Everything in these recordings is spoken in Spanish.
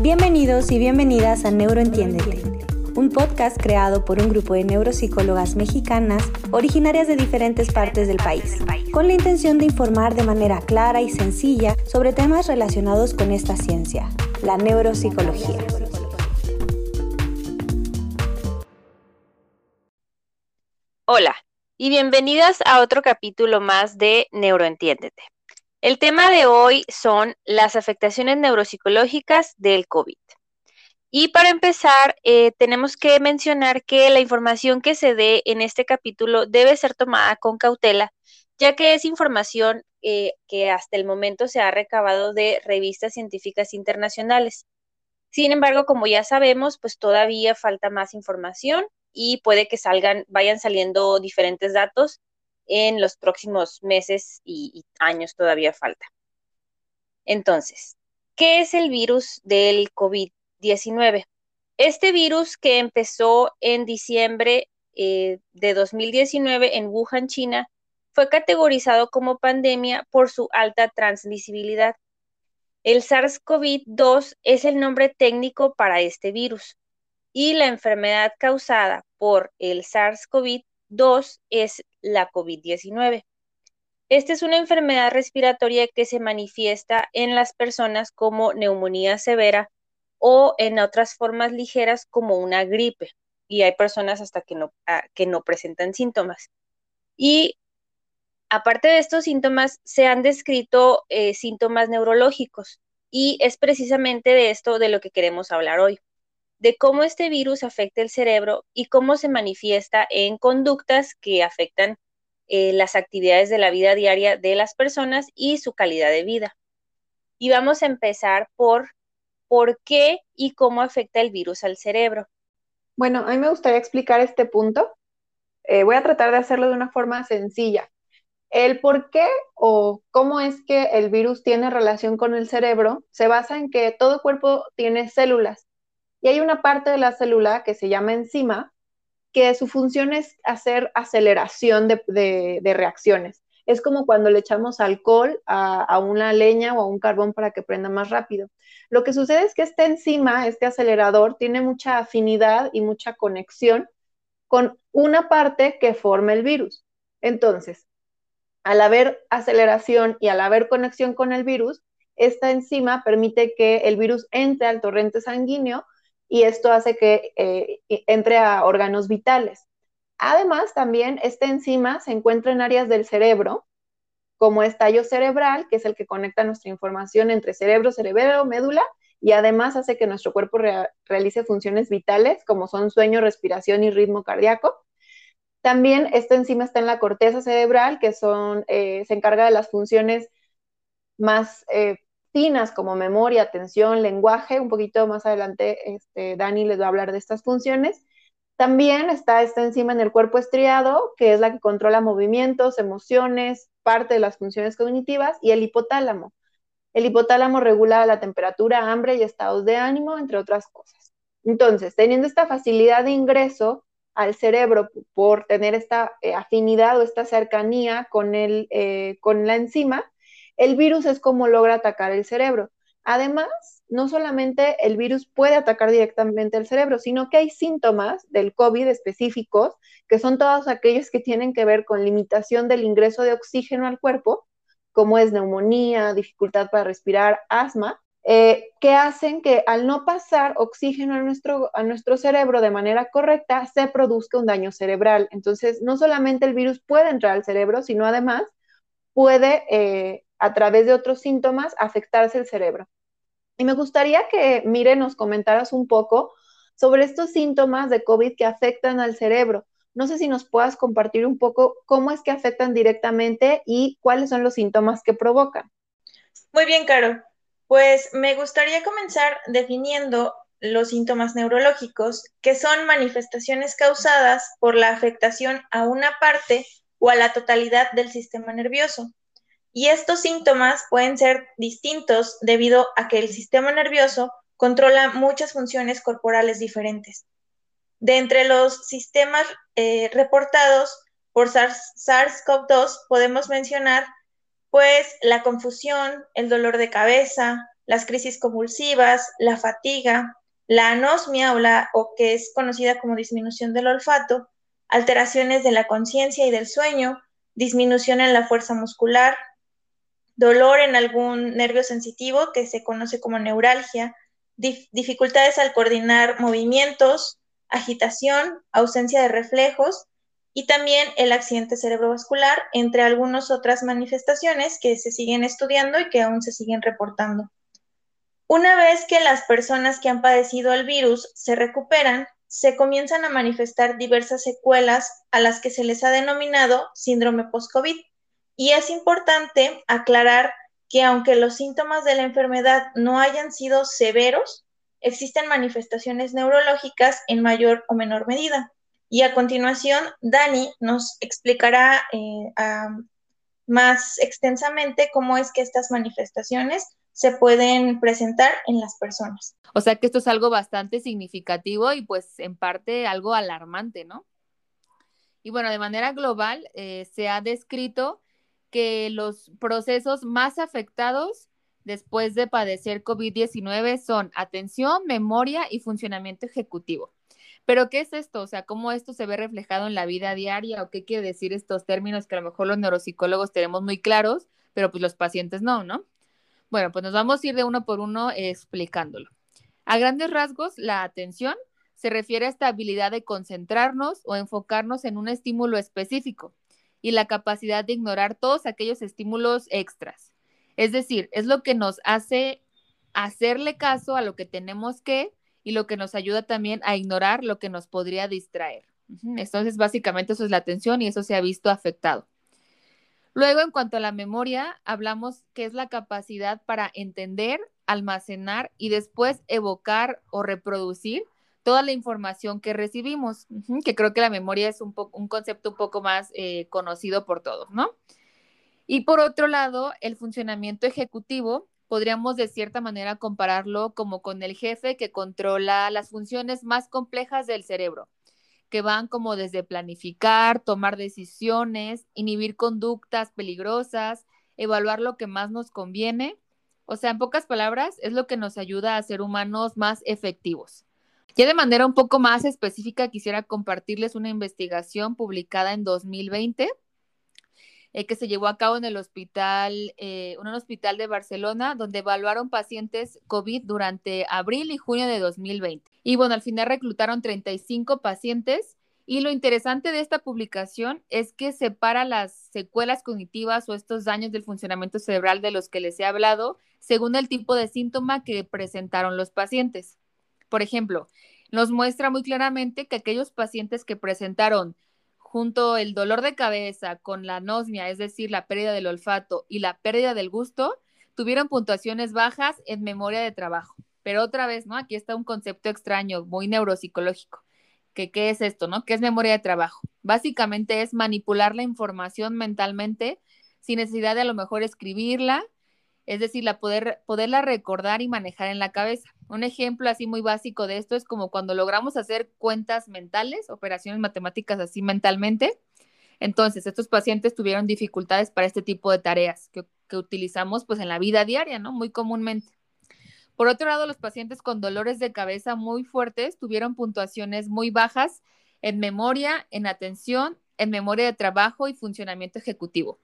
Bienvenidos y bienvenidas a Neuroentiéndete, un podcast creado por un grupo de neuropsicólogas mexicanas originarias de diferentes partes del país, con la intención de informar de manera clara y sencilla sobre temas relacionados con esta ciencia, la neuropsicología. Hola y bienvenidas a otro capítulo más de Neuroentiéndete. El tema de hoy son las afectaciones neuropsicológicas del COVID. Y para empezar, eh, tenemos que mencionar que la información que se dé en este capítulo debe ser tomada con cautela, ya que es información eh, que hasta el momento se ha recabado de revistas científicas internacionales. Sin embargo, como ya sabemos, pues todavía falta más información y puede que salgan, vayan saliendo diferentes datos en los próximos meses y, años todavía falta. Entonces, ¿qué es el virus del COVID-19? Este virus que empezó en diciembre eh, de 2019 en Wuhan, China, fue categorizado como pandemia por su alta transmisibilidad. El SARS-CoV-2 es el nombre técnico para este virus y la enfermedad causada por el SARS-CoV-2 es la COVID-19. Esta es una enfermedad respiratoria que se manifiesta en las personas como neumonía severa o en otras formas ligeras como una gripe. Y hay personas hasta que no, ah, que no presentan síntomas. Y aparte de estos síntomas, se han descrito eh, síntomas neurológicos. Y es precisamente de esto de lo que queremos hablar hoy de cómo este virus afecta el cerebro y cómo se manifiesta en conductas que afectan eh, las actividades de la vida diaria de las personas y su calidad de vida. Y vamos a empezar por por qué y cómo afecta el virus al cerebro. Bueno, a mí me gustaría explicar este punto. Eh, voy a tratar de hacerlo de una forma sencilla. El por qué o cómo es que el virus tiene relación con el cerebro se basa en que todo cuerpo tiene células y hay una parte de la célula que se llama enzima, que su función es hacer aceleración de, reacciones. Es como cuando le echamos alcohol a, una leña o a un carbón para que prenda más rápido. Lo que sucede es que esta enzima, este acelerador, tiene mucha afinidad y mucha conexión con una parte que forma el virus. Entonces, al haber aceleración y al haber conexión con el virus, esta enzima permite que el virus entre al torrente sanguíneo y esto hace que eh, entre a órganos vitales. Además, también esta enzima se encuentra en áreas del cerebro, como estallo cerebral, que es el que conecta nuestra información entre cerebro, cerebro, médula, y además hace que nuestro cuerpo realice funciones vitales, como son sueño, respiración y ritmo cardíaco. También esta enzima está en la corteza cerebral, que son, eh, se encarga de las funciones más eh, como memoria, atención, lenguaje. Un poquito más adelante, este, Dani les va a hablar de estas funciones. También está esta enzima en el cuerpo estriado, que es la que controla movimientos, emociones, parte de las funciones cognitivas, y el hipotálamo. El hipotálamo regula la temperatura, hambre y estados de ánimo, entre otras cosas. Entonces, teniendo esta facilidad de ingreso al cerebro por tener esta eh, afinidad o esta cercanía con, el, eh, con la enzima, el virus es como logra atacar el cerebro. Además, no solamente el virus puede atacar directamente el cerebro, sino que hay síntomas del COVID específicos, que son todos aquellos que tienen que ver con limitación del ingreso de oxígeno al cuerpo, como es neumonía, dificultad para respirar, asma, eh, que hacen que al no pasar oxígeno a nuestro, a nuestro cerebro de manera correcta, se produzca un daño cerebral. Entonces, no solamente el virus puede entrar al cerebro, sino además puede eh, a través de otros síntomas afectarse el cerebro. Y me gustaría que, Mire, nos comentaras un poco sobre estos síntomas de COVID que afectan al cerebro. No sé si nos puedas compartir un poco cómo es que afectan directamente y cuáles son los síntomas que provocan. Muy bien, Caro. Pues me gustaría comenzar definiendo los síntomas neurológicos, que son manifestaciones causadas por la afectación a una parte o a la totalidad del sistema nervioso. Y estos síntomas pueden ser distintos debido a que el sistema nervioso controla muchas funciones corporales diferentes. De entre los sistemas eh, reportados por SARS-CoV-2 podemos mencionar pues la confusión, el dolor de cabeza, las crisis convulsivas, la fatiga, la anosmia o, la, o que es conocida como disminución del olfato, alteraciones de la conciencia y del sueño, disminución en la fuerza muscular, dolor en algún nervio sensitivo que se conoce como neuralgia, dificultades al coordinar movimientos, agitación, ausencia de reflejos y también el accidente cerebrovascular, entre algunas otras manifestaciones que se siguen estudiando y que aún se siguen reportando. Una vez que las personas que han padecido el virus se recuperan, se comienzan a manifestar diversas secuelas a las que se les ha denominado síndrome post-COVID. Y es importante aclarar que aunque los síntomas de la enfermedad no hayan sido severos, existen manifestaciones neurológicas en mayor o menor medida. Y a continuación, Dani nos explicará eh, más extensamente cómo es que estas manifestaciones se pueden presentar en las personas. O sea que esto es algo bastante significativo y pues en parte algo alarmante, ¿no? Y bueno, de manera global eh, se ha descrito que los procesos más afectados después de padecer COVID-19 son atención, memoria y funcionamiento ejecutivo. Pero, ¿qué es esto? O sea, ¿cómo esto se ve reflejado en la vida diaria o qué quiere decir estos términos que a lo mejor los neuropsicólogos tenemos muy claros, pero pues los pacientes no, ¿no? Bueno, pues nos vamos a ir de uno por uno explicándolo. A grandes rasgos, la atención se refiere a esta habilidad de concentrarnos o enfocarnos en un estímulo específico y la capacidad de ignorar todos aquellos estímulos extras. Es decir, es lo que nos hace hacerle caso a lo que tenemos que y lo que nos ayuda también a ignorar lo que nos podría distraer. Entonces, básicamente eso es la atención y eso se ha visto afectado. Luego, en cuanto a la memoria, hablamos que es la capacidad para entender, almacenar y después evocar o reproducir toda la información que recibimos, que creo que la memoria es un, un concepto un poco más eh, conocido por todos, ¿no? Y por otro lado, el funcionamiento ejecutivo, podríamos de cierta manera compararlo como con el jefe que controla las funciones más complejas del cerebro que van como desde planificar, tomar decisiones, inhibir conductas peligrosas, evaluar lo que más nos conviene. O sea, en pocas palabras, es lo que nos ayuda a ser humanos más efectivos. Ya de manera un poco más específica, quisiera compartirles una investigación publicada en 2020 eh, que se llevó a cabo en el hospital, eh, un hospital de Barcelona, donde evaluaron pacientes COVID durante abril y junio de 2020. Y bueno, al final reclutaron 35 pacientes. Y lo interesante de esta publicación es que separa las secuelas cognitivas o estos daños del funcionamiento cerebral de los que les he hablado según el tipo de síntoma que presentaron los pacientes. Por ejemplo, nos muestra muy claramente que aquellos pacientes que presentaron junto el dolor de cabeza con la anosmia, es decir, la pérdida del olfato y la pérdida del gusto, tuvieron puntuaciones bajas en memoria de trabajo. Pero otra vez, ¿no? Aquí está un concepto extraño, muy neuropsicológico. ¿Qué es esto, no? ¿Qué es memoria de trabajo? Básicamente es manipular la información mentalmente sin necesidad de a lo mejor escribirla es decir, la poder, poderla recordar y manejar en la cabeza. Un ejemplo así muy básico de esto es como cuando logramos hacer cuentas mentales, operaciones matemáticas así mentalmente. Entonces, estos pacientes tuvieron dificultades para este tipo de tareas que, utilizamos pues en la vida diaria, ¿no? Muy comúnmente. Por otro lado, los pacientes con dolores de cabeza muy fuertes tuvieron puntuaciones muy bajas en memoria, en atención, en memoria de trabajo y funcionamiento ejecutivo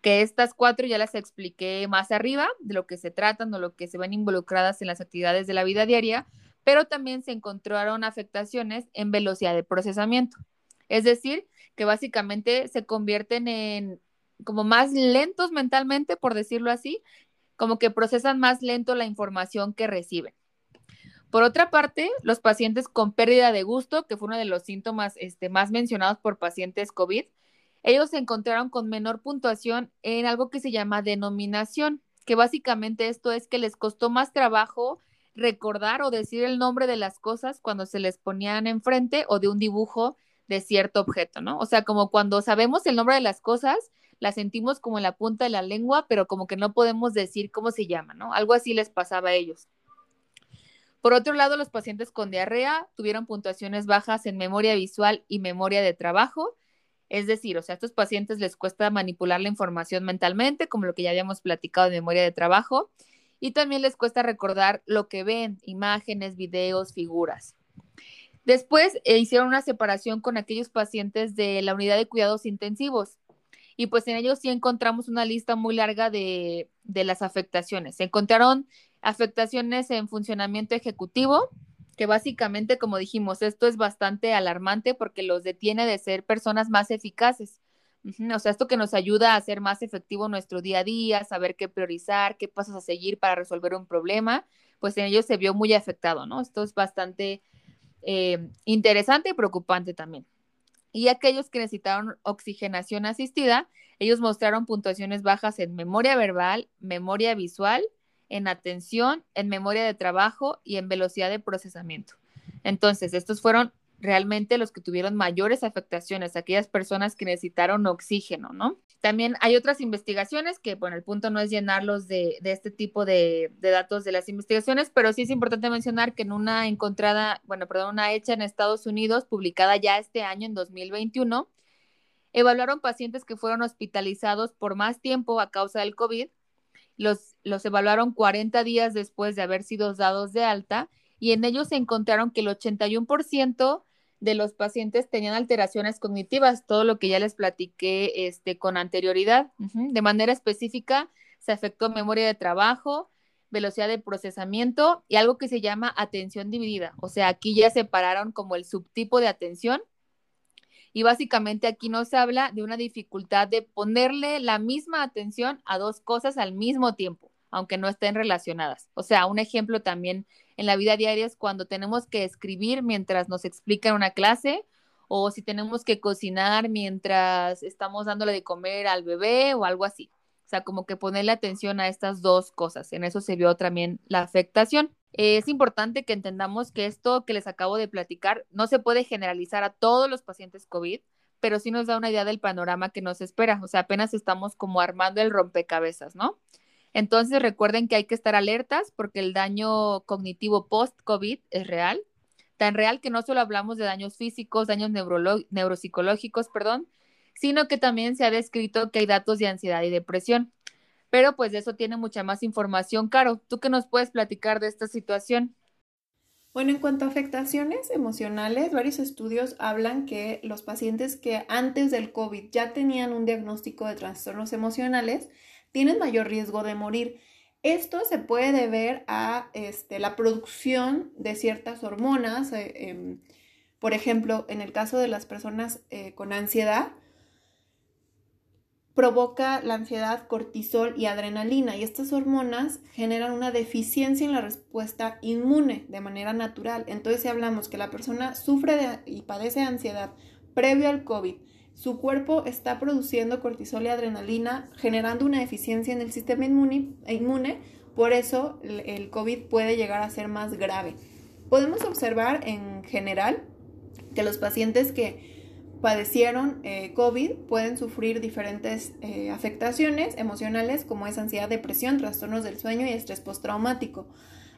que estas cuatro ya las expliqué más arriba de lo que se tratan o lo que se ven involucradas en las actividades de la vida diaria, pero también se encontraron afectaciones en velocidad de procesamiento. Es decir, que básicamente se convierten en como más lentos mentalmente, por decirlo así, como que procesan más lento la información que reciben. Por otra parte, los pacientes con pérdida de gusto, que fue uno de los síntomas este, más mencionados por pacientes COVID, ellos se encontraron con menor puntuación en algo que se llama denominación, que básicamente esto es que les costó más trabajo recordar o decir el nombre de las cosas cuando se les ponían enfrente o de un dibujo de cierto objeto, ¿no? O sea, como cuando sabemos el nombre de las cosas, las sentimos como en la punta de la lengua, pero como que no podemos decir cómo se llama, ¿no? Algo así les pasaba a ellos. Por otro lado, los pacientes con diarrea tuvieron puntuaciones bajas en memoria visual y memoria de trabajo, es decir, o sea, a estos pacientes les cuesta manipular la información mentalmente, como lo que ya habíamos platicado de memoria de trabajo, y también les cuesta recordar lo que ven, imágenes, videos, figuras. Después eh, hicieron una separación con aquellos pacientes de la unidad de cuidados intensivos y pues en ellos sí encontramos una lista muy larga de, de las afectaciones. Se encontraron afectaciones en funcionamiento ejecutivo, que básicamente, como dijimos, esto es bastante alarmante porque los detiene de ser personas más eficaces. O sea, esto que nos ayuda a hacer más efectivo nuestro día a día, saber qué priorizar, qué pasos a seguir para resolver un problema, pues en ellos se vio muy afectado, ¿no? Esto es bastante eh, interesante y preocupante también y aquellos que necesitaron oxigenación asistida, ellos mostraron puntuaciones bajas en memoria verbal, memoria visual, en atención, en memoria de trabajo y en velocidad de procesamiento. Entonces, estos fueron realmente los que tuvieron mayores afectaciones, aquellas personas que necesitaron oxígeno, ¿no? También hay otras investigaciones que, bueno, el punto no es llenarlos de, este tipo de, de, datos de las investigaciones, pero sí es importante mencionar que en una encontrada, bueno, perdón, una hecha en Estados Unidos, publicada ya este año, en 2021, evaluaron pacientes que fueron hospitalizados por más tiempo a causa del COVID. Los, los evaluaron 40 días después de haber sido dados de alta y en ellos se encontraron que el 81% de los pacientes tenían alteraciones cognitivas, todo lo que ya les platiqué este, con anterioridad. De manera específica, se afectó memoria de trabajo, velocidad de procesamiento y algo que se llama atención dividida. O sea, aquí ya separaron como el subtipo de atención. Y básicamente aquí nos habla de una dificultad de ponerle la misma atención a dos cosas al mismo tiempo, aunque no estén relacionadas. O sea, un ejemplo también en la vida diaria es cuando tenemos que escribir mientras nos explican una clase o si tenemos que cocinar mientras estamos dándole de comer al bebé o algo así. O sea, como que ponerle atención a estas dos cosas. En eso se vio también la afectación. Es importante que entendamos que esto que les acabo de platicar no se puede generalizar a todos los pacientes COVID, pero sí nos da una idea del panorama que nos espera. O sea, apenas estamos como armando el rompecabezas, ¿no? Entonces recuerden que hay que estar alertas porque el daño cognitivo post-COVID es real, tan real que no solo hablamos de daños físicos, daños neuropsicológicos, perdón, sino que también se ha descrito que hay datos de ansiedad y depresión. Pero pues de eso tiene mucha más información. Caro, ¿tú qué nos puedes platicar de esta situación? Bueno, en cuanto a afectaciones emocionales, varios estudios hablan que los pacientes que antes del COVID ya tenían un diagnóstico de trastornos emocionales, tienen mayor riesgo de morir. Esto se puede deber a este, la producción de ciertas hormonas. Eh, em, por ejemplo, en el caso de las personas eh, con ansiedad, provoca la ansiedad cortisol y adrenalina y estas hormonas generan una deficiencia en la respuesta inmune de manera natural. Entonces, si hablamos que la persona sufre y padece ansiedad previo al COVID, su cuerpo está produciendo cortisol y adrenalina, generando una deficiencia en el sistema inmune, por eso el COVID puede llegar a ser más grave. Podemos observar en general que los pacientes que padecieron eh, COVID pueden sufrir diferentes eh, afectaciones emocionales como es ansiedad, depresión, trastornos del sueño y estrés postraumático.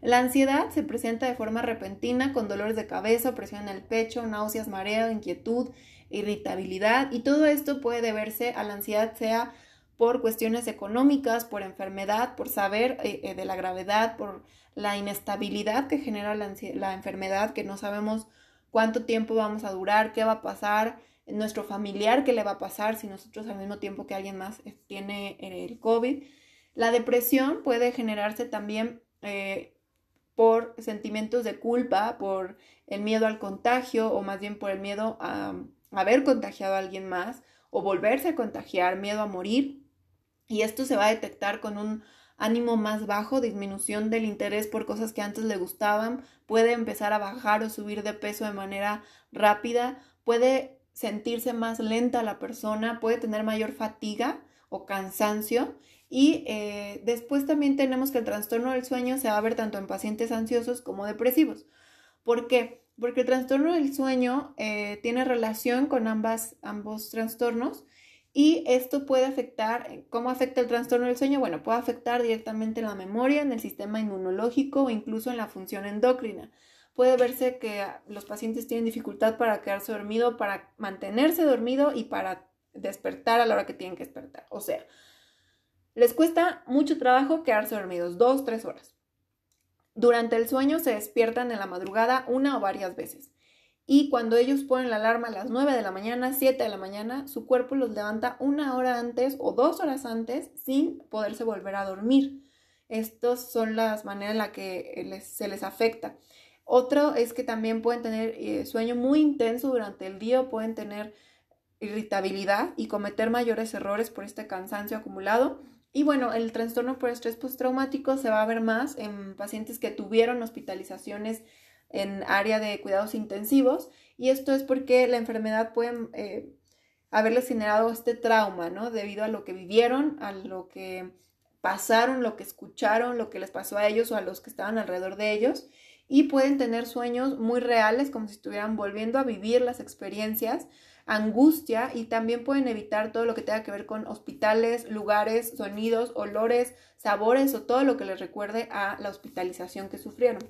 La ansiedad se presenta de forma repentina con dolores de cabeza, presión en el pecho, náuseas, mareo, inquietud, irritabilidad y todo esto puede deberse a la ansiedad sea por cuestiones económicas, por enfermedad, por saber eh, de la gravedad, por la inestabilidad que genera la, enfermedad, que no sabemos cuánto tiempo vamos a durar, qué va a pasar, nuestro familiar, qué le va a pasar si nosotros al mismo tiempo que alguien más eh, tiene el COVID. La depresión puede generarse también por sentimientos de culpa, por el miedo al contagio o más bien por el miedo a haber contagiado a alguien más o volverse a contagiar, miedo a morir. Y esto se va a detectar con un ánimo más bajo, disminución del interés por cosas que antes le gustaban, puede empezar a bajar o subir de peso de manera rápida, puede sentirse más lenta la persona, puede tener mayor fatiga o cansancio. Y eh, después también tenemos que el trastorno del sueño se va a ver tanto en pacientes ansiosos como depresivos. ¿Por qué? porque el trastorno del sueño eh, tiene relación con ambas, ambos trastornos y esto puede afectar, eh, ¿cómo afecta el trastorno del sueño? Bueno, puede afectar directamente en la memoria, en el sistema inmunológico o incluso en la función endocrina. Puede verse que los pacientes tienen dificultad para quedarse dormido, para mantenerse dormido y para despertar a la hora que tienen que despertar. O sea, Les cuesta mucho trabajo quedarse dormidos, dos, tres horas. Durante el sueño se despiertan en la madrugada una o varias veces. Y cuando ellos ponen la alarma a las 9 de la mañana, 7 de la mañana, su cuerpo los levanta una hora antes o dos horas antes sin poderse volver a dormir. Estas son las maneras en las que se les afecta. Otro es que también pueden tener eh, sueño muy intenso durante el día pueden tener irritabilidad y cometer mayores errores por este cansancio acumulado. Y bueno, el trastorno por estrés postraumático se va a ver más en pacientes que tuvieron hospitalizaciones en área de cuidados intensivos y esto es porque la enfermedad puede eh, haberles generado este trauma, ¿no? Debido a lo que vivieron, a lo que pasaron, lo que escucharon, lo que les pasó a ellos o a los que estaban alrededor de ellos y pueden tener sueños muy reales, como si estuvieran volviendo a vivir las experiencias, angustia y también pueden evitar todo lo que tenga que ver con hospitales, lugares, sonidos, olores, sabores o todo lo que les recuerde a la hospitalización que sufrieron.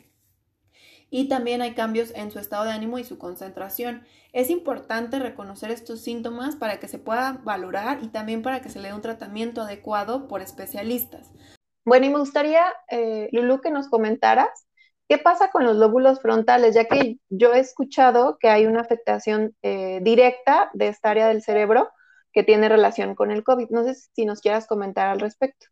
Y también hay cambios en su estado de ánimo y su concentración. Es importante reconocer estos síntomas para que se pueda valorar y también para que se le dé un tratamiento adecuado por especialistas. Bueno, y me gustaría, eh, Lulu, que nos comentaras ¿Qué pasa con los lóbulos frontales? Ya que yo he escuchado que hay una afectación eh, directa de esta área del cerebro que tiene relación con el COVID. No sé si nos quieras comentar al respecto.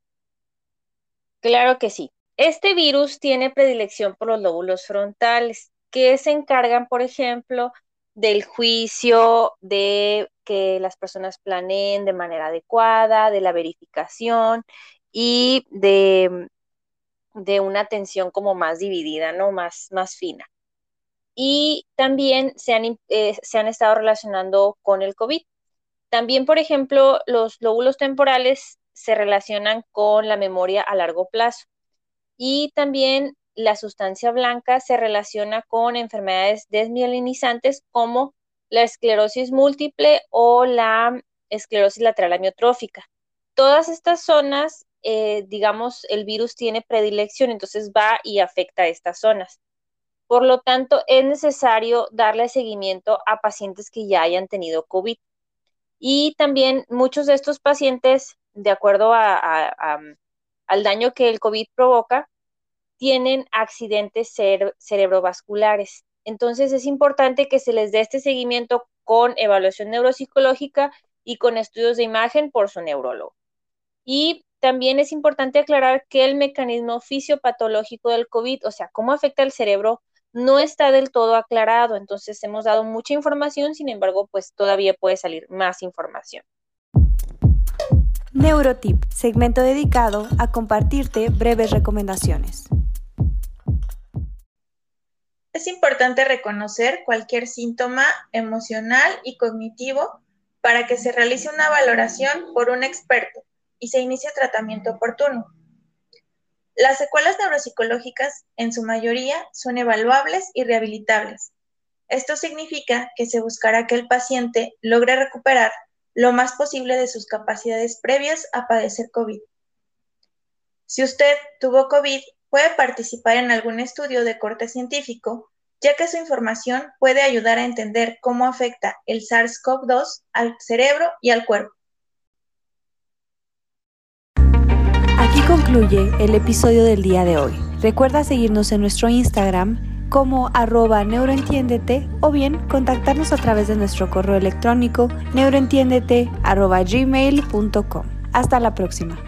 Claro que sí. Este virus tiene predilección por los lóbulos frontales, que se encargan, por ejemplo, del juicio, de que las personas planeen de manera adecuada, de la verificación y de una atención como más dividida, ¿no? Más, más fina. Y también se han, eh, se han estado relacionando con el COVID. También, por ejemplo, los lóbulos temporales se relacionan con la memoria a largo plazo. Y también la sustancia blanca se relaciona con enfermedades desmielinizantes como la esclerosis múltiple o la esclerosis lateral amiotrófica. Todas estas zonas eh, digamos, el virus tiene predilección, entonces va y afecta a estas zonas. Por lo tanto, es necesario darle seguimiento a pacientes que ya hayan tenido COVID. Y también muchos de estos pacientes, de acuerdo al daño que el COVID provoca, tienen accidentes cerebrovasculares. Entonces es importante que se les dé este seguimiento con evaluación neuropsicológica y con estudios de imagen por su neurólogo. Y también es importante aclarar que el mecanismo fisiopatológico del COVID, o sea, cómo afecta al cerebro, no está del todo aclarado. Entonces hemos dado mucha información, sin embargo, pues todavía puede salir más información. Neurotip, segmento dedicado a compartirte breves recomendaciones. Es importante reconocer cualquier síntoma emocional y cognitivo para que se realice una valoración por un experto y se inicia tratamiento oportuno. Las secuelas neuropsicológicas, en su mayoría, son evaluables y rehabilitables. Esto significa que se buscará que el paciente logre recuperar lo más posible de sus capacidades previas a padecer COVID. Si usted tuvo COVID, puede participar en algún estudio de corte científico, ya que su información puede ayudar a entender cómo afecta el SARS-CoV-2 al cerebro y al cuerpo. concluye el episodio del día de hoy. Recuerda seguirnos en nuestro Instagram como arroba neuroentiéndete o bien contactarnos a través de nuestro correo electrónico neuroentiéndete. Hasta la próxima.